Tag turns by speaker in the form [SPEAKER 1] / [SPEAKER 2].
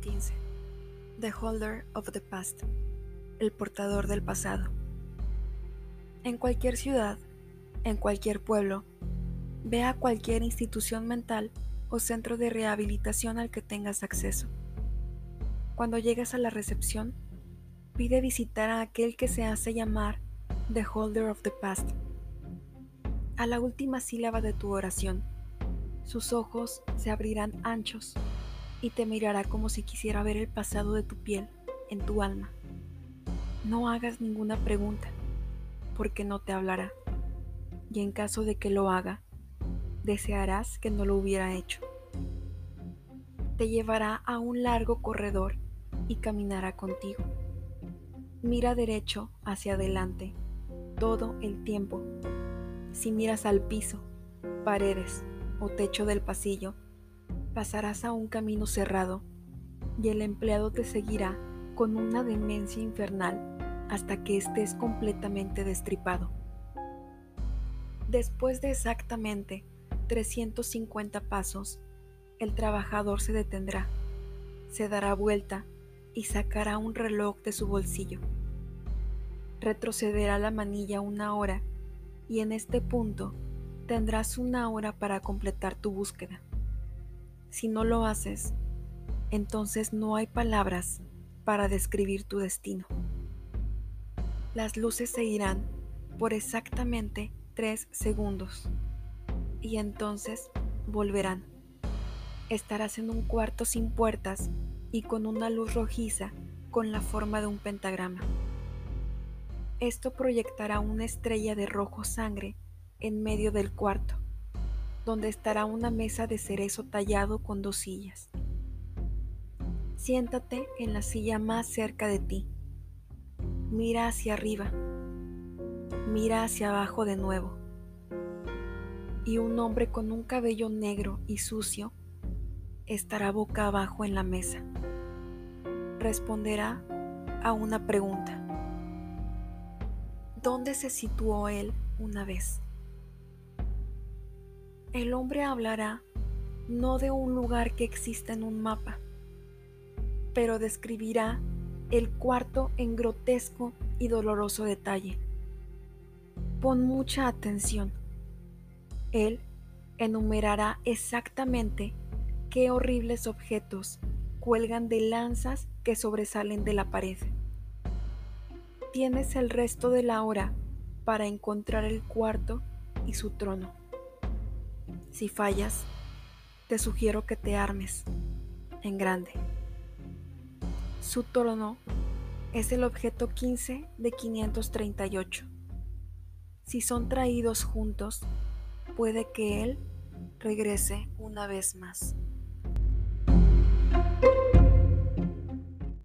[SPEAKER 1] 15. The Holder of the Past. El portador del pasado. En cualquier ciudad, en cualquier pueblo, ve a cualquier institución mental o centro de rehabilitación al que tengas acceso. Cuando llegues a la recepción, pide visitar a aquel que se hace llamar The Holder of the Past. A la última sílaba de tu oración, sus ojos se abrirán anchos y te mirará como si quisiera ver el pasado de tu piel en tu alma. No hagas ninguna pregunta, porque no te hablará, y en caso de que lo haga, desearás que no lo hubiera hecho. Te llevará a un largo corredor y caminará contigo. Mira derecho hacia adelante todo el tiempo. Si miras al piso, paredes o techo del pasillo, pasarás a un camino cerrado y el empleado te seguirá con una demencia infernal hasta que estés completamente destripado. Después de exactamente 350 pasos, el trabajador se detendrá, se dará vuelta y sacará un reloj de su bolsillo. Retrocederá la manilla una hora y en este punto tendrás una hora para completar tu búsqueda. Si no lo haces, entonces no hay palabras para describir tu destino. Las luces se irán por exactamente tres segundos y entonces volverán. Estarás en un cuarto sin puertas y con una luz rojiza con la forma de un pentagrama. Esto proyectará una estrella de rojo sangre en medio del cuarto, donde estará una mesa de cerezo tallado con dos sillas. Siéntate en la silla más cerca de ti. Mira hacia arriba. Mira hacia abajo de nuevo. Y un hombre con un cabello negro y sucio estará boca abajo en la mesa. Responderá a una pregunta. ¿Dónde se situó él una vez? El hombre hablará no de un lugar que exista en un mapa, pero describirá el cuarto en grotesco y doloroso detalle. Pon mucha atención. Él enumerará exactamente qué horribles objetos cuelgan de lanzas que sobresalen de la pared. Tienes el resto de la hora para encontrar el cuarto y su trono. Si fallas, te sugiero que te armes en grande. Su trono es el objeto 15 de 538. Si son traídos juntos, puede que él regrese una vez más.